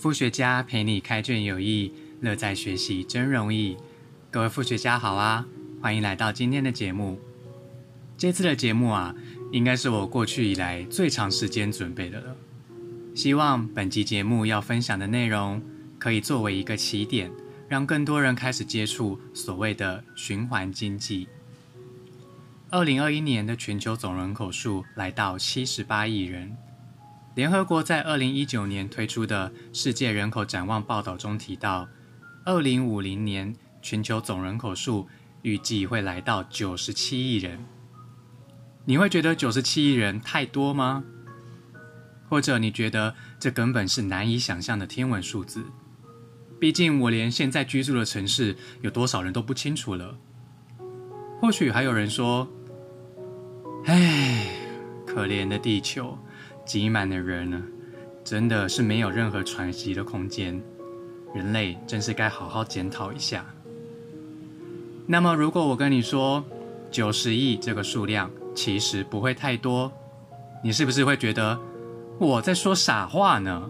副学家陪你开卷有益，乐在学习真容易。各位副学家好啊，欢迎来到今天的节目。这次的节目啊，应该是我过去以来最长时间准备的了。希望本集节目要分享的内容，可以作为一个起点，让更多人开始接触所谓的循环经济。二零二一年的全球总人口数来到七十八亿人。联合国在二零一九年推出的世界人口展望报道中提到，二零五零年全球总人口数预计会来到九十七亿人。你会觉得九十七亿人太多吗？或者你觉得这根本是难以想象的天文数字？毕竟我连现在居住的城市有多少人都不清楚了。或许还有人说：“唉，可怜的地球。”挤满的人呢，真的是没有任何喘息的空间。人类真是该好好检讨一下。那么，如果我跟你说九十亿这个数量其实不会太多，你是不是会觉得我在说傻话呢？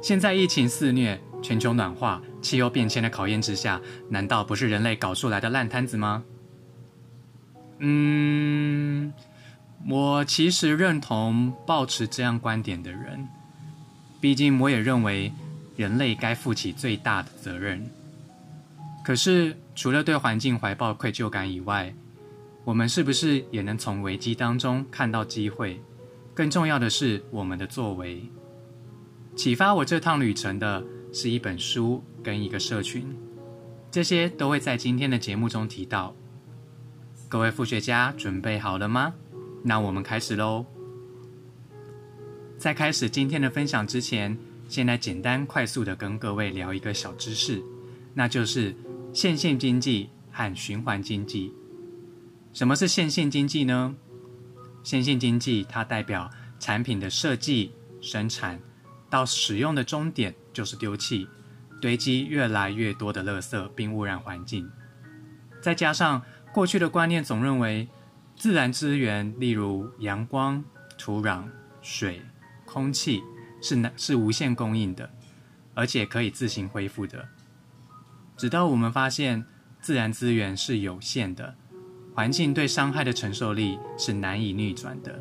现在疫情肆虐，全球暖化、气候变迁的考验之下，难道不是人类搞出来的烂摊子吗？嗯。我其实认同抱持这样观点的人，毕竟我也认为人类该负起最大的责任。可是，除了对环境怀抱愧疚感以外，我们是不是也能从危机当中看到机会？更重要的是，我们的作为。启发我这趟旅程的是一本书跟一个社群，这些都会在今天的节目中提到。各位副学家准备好了吗？那我们开始喽。在开始今天的分享之前，先来简单快速的跟各位聊一个小知识，那就是线性经济和循环经济。什么是线性经济呢？线性经济它代表产品的设计、生产到使用的终点就是丢弃，堆积越来越多的垃圾并污染环境。再加上过去的观念总认为。自然资源，例如阳光、土壤、水、空气，是难是无限供应的，而且可以自行恢复的。直到我们发现自然资源是有限的，环境对伤害的承受力是难以逆转的。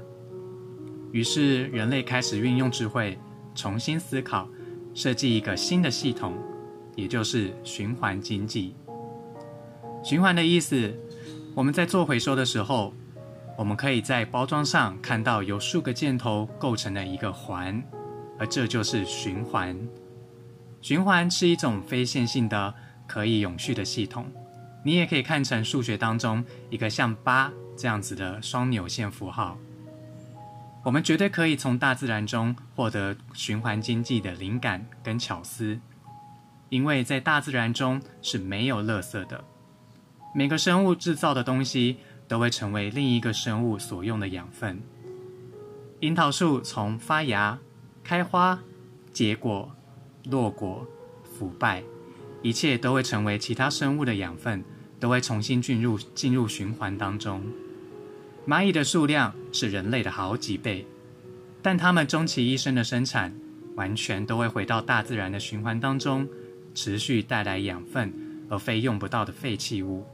于是人类开始运用智慧，重新思考，设计一个新的系统，也就是循环经济。循环的意思，我们在做回收的时候。我们可以在包装上看到由数个箭头构成的一个环，而这就是循环。循环是一种非线性的、可以永续的系统。你也可以看成数学当中一个像八这样子的双扭线符号。我们绝对可以从大自然中获得循环经济的灵感跟巧思，因为在大自然中是没有垃圾的。每个生物制造的东西。都会成为另一个生物所用的养分。樱桃树从发芽、开花、结果、落果、腐败，一切都会成为其他生物的养分，都会重新进入进入循环当中。蚂蚁的数量是人类的好几倍，但它们终其一生的生产，完全都会回到大自然的循环当中，持续带来养分，而非用不到的废弃物。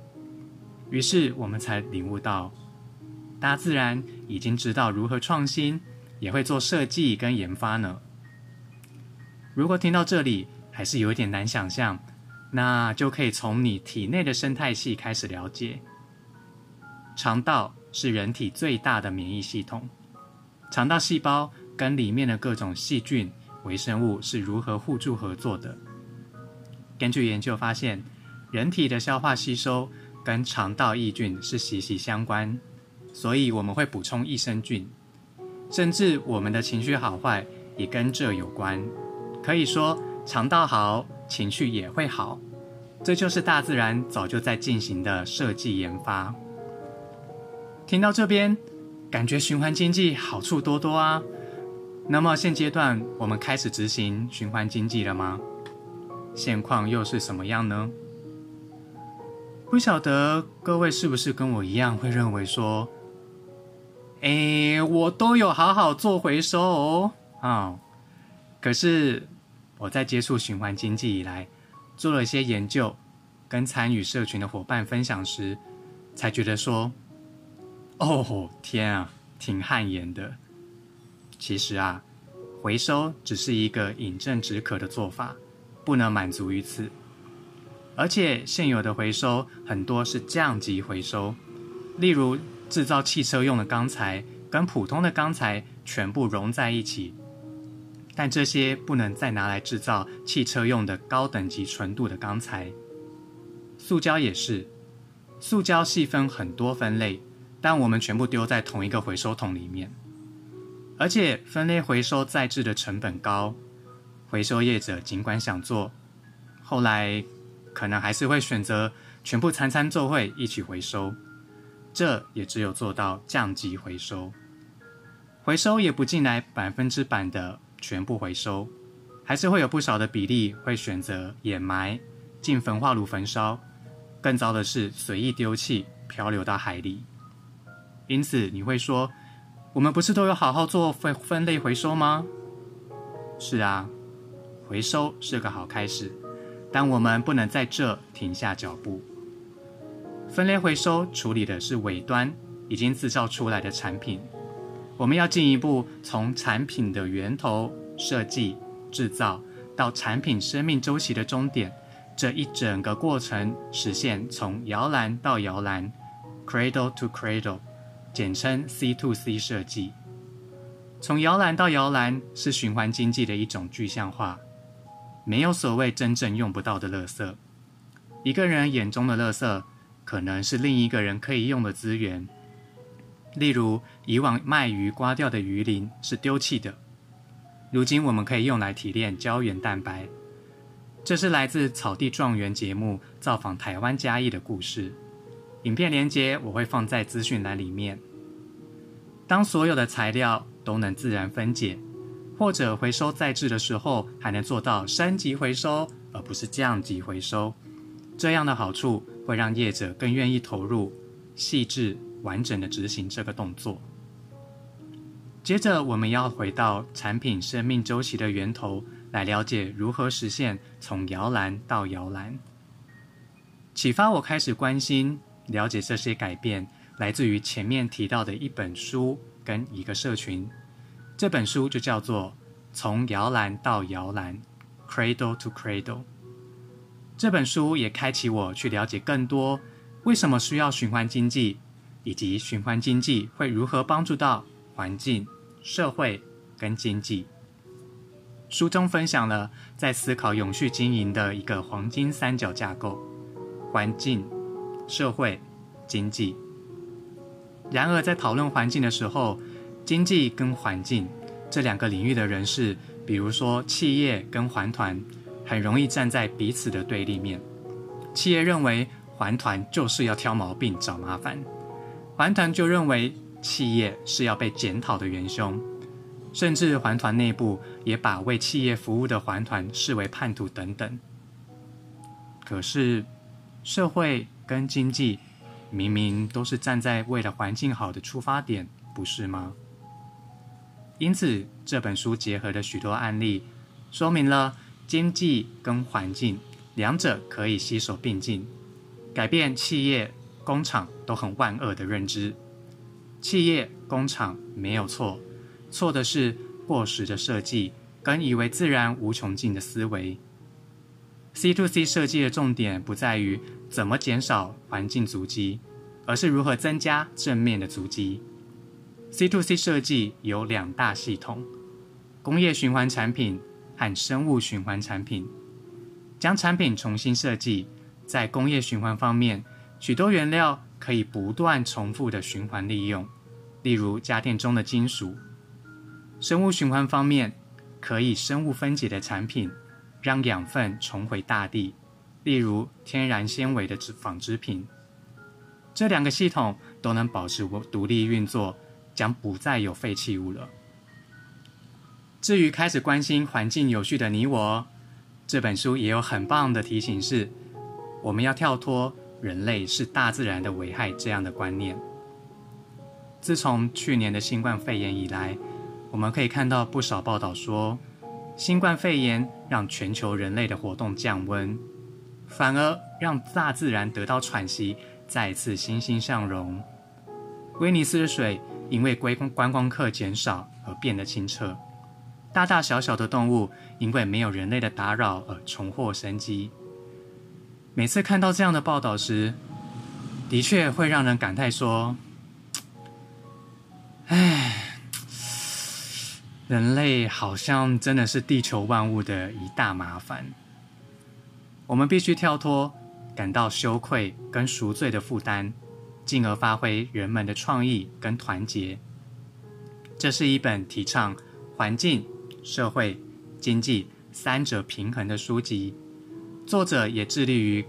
于是我们才领悟到，大自然已经知道如何创新，也会做设计跟研发呢。如果听到这里还是有点难想象，那就可以从你体内的生态系开始了解。肠道是人体最大的免疫系统，肠道细胞跟里面的各种细菌、微生物是如何互助合作的。根据研究发现，人体的消化吸收。跟肠道益菌是息息相关，所以我们会补充益生菌，甚至我们的情绪好坏也跟这有关。可以说，肠道好，情绪也会好。这就是大自然早就在进行的设计研发。听到这边，感觉循环经济好处多多啊。那么现阶段我们开始执行循环经济了吗？现况又是什么样呢？不晓得各位是不是跟我一样会认为说，哎，我都有好好做回收哦，啊，可是我在接触循环经济以来，做了一些研究，跟参与社群的伙伴分享时，才觉得说：“哦天啊，挺汗颜的。”其实啊，回收只是一个饮鸩止渴的做法，不能满足于此。而且现有的回收很多是降级回收，例如制造汽车用的钢材跟普通的钢材全部融在一起，但这些不能再拿来制造汽车用的高等级纯度的钢材。塑胶也是，塑胶细分很多分类，但我们全部丢在同一个回收桶里面，而且分类回收再制的成本高，回收业者尽管想做，后来。可能还是会选择全部餐餐做会一起回收，这也只有做到降级回收。回收也不进来百分之百的全部回收，还是会有不少的比例会选择掩埋、进焚化炉焚烧，更糟的是随意丢弃、漂流到海里。因此你会说，我们不是都有好好做分分类回收吗？是啊，回收是个好开始。但我们不能在这停下脚步。分类回收处理的是尾端已经制造出来的产品，我们要进一步从产品的源头设计、制造到产品生命周期的终点，这一整个过程实现从摇篮到摇篮 （cradle to cradle），简称 C to C 设计。从摇篮到摇篮是循环经济的一种具象化。没有所谓真正用不到的垃圾。一个人眼中的垃圾，可能是另一个人可以用的资源。例如，以往卖鱼刮掉的鱼鳞是丢弃的，如今我们可以用来提炼胶原蛋白。这是来自《草地状元》节目造访台湾嘉义的故事。影片连接我会放在资讯栏里面。当所有的材料都能自然分解。或者回收再制的时候，还能做到升级回收，而不是降级回收。这样的好处会让业者更愿意投入，细致完整的执行这个动作。接着，我们要回到产品生命周期的源头，来了解如何实现从摇篮到摇篮。启发我开始关心、了解这些改变，来自于前面提到的一本书跟一个社群。这本书就叫做《从摇篮到摇篮》（Cradle to Cradle）。这本书也开启我去了解更多为什么需要循环经济，以及循环经济会如何帮助到环境、社会跟经济。书中分享了在思考永续经营的一个黄金三角架构：环境、社会、经济。然而，在讨论环境的时候，经济跟环境这两个领域的人士，比如说企业跟环团，很容易站在彼此的对立面。企业认为环团就是要挑毛病、找麻烦，环团就认为企业是要被检讨的元凶，甚至环团内部也把为企业服务的环团视为叛徒等等。可是，社会跟经济明明都是站在为了环境好的出发点，不是吗？因此，这本书结合了许多案例，说明了经济跟环境两者可以携手并进，改变企业、工厂都很万恶的认知。企业、工厂没有错，错的是过时的设计跟以为自然无穷尽的思维。C to C 设计的重点不在于怎么减少环境足迹，而是如何增加正面的足迹。C to C 设计有两大系统：工业循环产品和生物循环产品。将产品重新设计，在工业循环方面，许多原料可以不断重复的循环利用，例如家电中的金属。生物循环方面，可以生物分解的产品，让养分重回大地，例如天然纤维的纺织品。这两个系统都能保持独立运作。将不再有废弃物了。至于开始关心环境有序的你我，这本书也有很棒的提醒：是我们要跳脱人类是大自然的危害这样的观念。自从去年的新冠肺炎以来，我们可以看到不少报道说，新冠肺炎让全球人类的活动降温，反而让大自然得到喘息，再次欣欣向荣。威尼斯的水因为观观光客减少而变得清澈，大大小小的动物因为没有人类的打扰而重获生机。每次看到这样的报道时，的确会让人感叹说：“唉，人类好像真的是地球万物的一大麻烦。我们必须跳脱感到羞愧跟赎罪的负担。”进而发挥人们的创意跟团结。这是一本提倡环境、社会、经济三者平衡的书籍。作者也致力于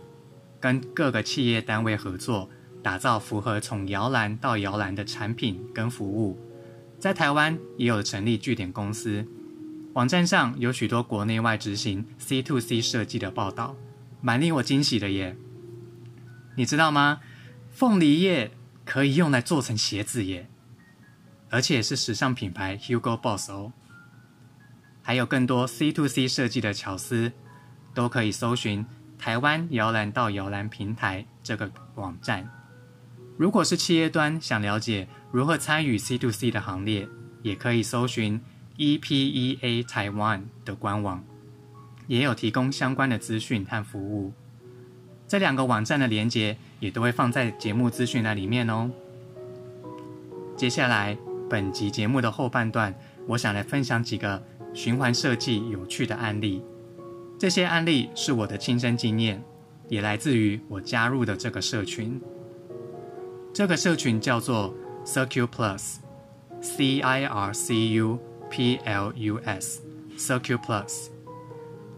跟各个企业单位合作，打造符合从摇篮到摇篮的产品跟服务。在台湾也有成立据点公司，网站上有许多国内外执行 C to C 设计的报道，蛮令我惊喜的耶。你知道吗？凤梨叶可以用来做成鞋子耶，而且是时尚品牌 Hugo Boss 哦。还有更多 C to C 设计的巧思，都可以搜寻台湾摇篮到摇篮平台这个网站。如果是企业端想了解如何参与 C to C 的行列，也可以搜寻 EPEA Taiwan 的官网，也有提供相关的资讯和服务。这两个网站的连接也都会放在节目资讯栏里面哦。接下来，本集节目的后半段，我想来分享几个循环设计有趣的案例。这些案例是我的亲身经验，也来自于我加入的这个社群。这个社群叫做 Circle Plus，C I R C U P L U S，Circle Plus。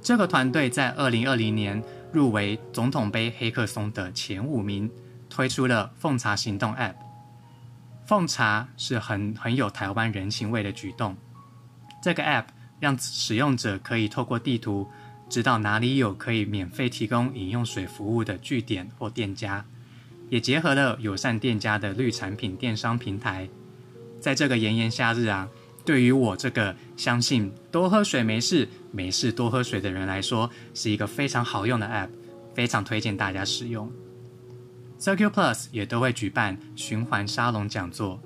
这个团队在二零二零年。入围总统杯黑客松的前五名，推出了奉茶行动 App。奉茶是很很有台湾人情味的举动。这个 App 让使用者可以透过地图知道哪里有可以免费提供饮用水服务的据点或店家，也结合了友善店家的绿产品电商平台。在这个炎炎夏日啊。对于我这个相信多喝水没事、没事多喝水的人来说，是一个非常好用的 App，非常推荐大家使用。Circle Plus 也都会举办循环沙龙讲座，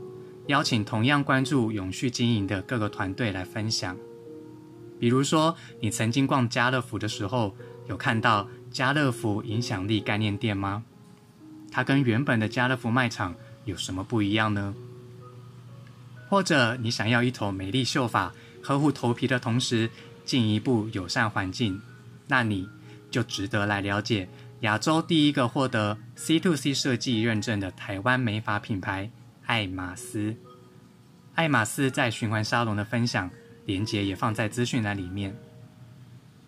邀请同样关注永续经营的各个团队来分享。比如说，你曾经逛家乐福的时候，有看到家乐福影响力概念店吗？它跟原本的家乐福卖场有什么不一样呢？或者你想要一头美丽秀发，呵护头皮的同时进一步友善环境，那你就值得来了解亚洲第一个获得 C to C 设计认证的台湾美发品牌爱马仕。爱马仕在循环沙龙的分享连接也放在资讯栏里面。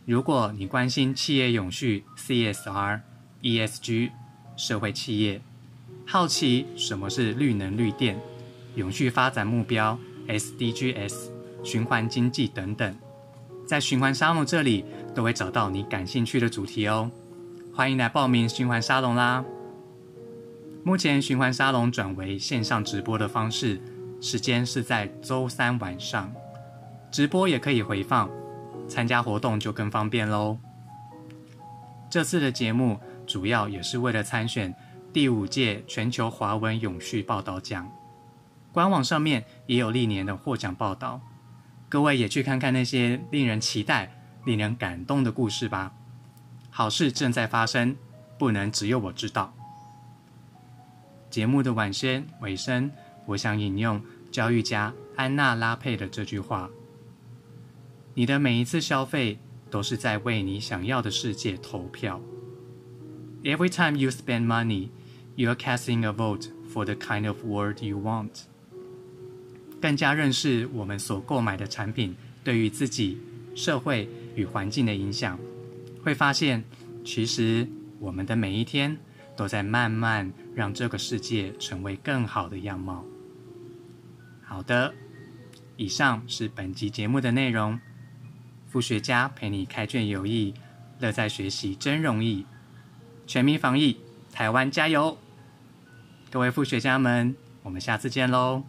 如果你关心企业永续 CSR、ESG、社会企业，好奇什么是绿能绿电。永续发展目标 （SDGs）、循环经济等等，在循环沙龙这里都会找到你感兴趣的主题哦。欢迎来报名循环沙龙啦！目前循环沙龙转为线上直播的方式，时间是在周三晚上，直播也可以回放，参加活动就更方便喽。这次的节目主要也是为了参选第五届全球华文永续报道奖。官网上面也有历年的获奖报道，各位也去看看那些令人期待、令人感动的故事吧。好事正在发生，不能只有我知道。节目的晚些尾声，我想引用教育家安娜拉佩的这句话：“你的每一次消费都是在为你想要的世界投票。Every time you spend money, you are casting a vote for the kind of world you want.” 更加认识我们所购买的产品对于自己、社会与环境的影响，会发现，其实我们的每一天都在慢慢让这个世界成为更好的样貌。好的，以上是本集节目的内容。副学家陪你开卷有益，乐在学习真容易。全民防疫，台湾加油！各位副学家们，我们下次见喽！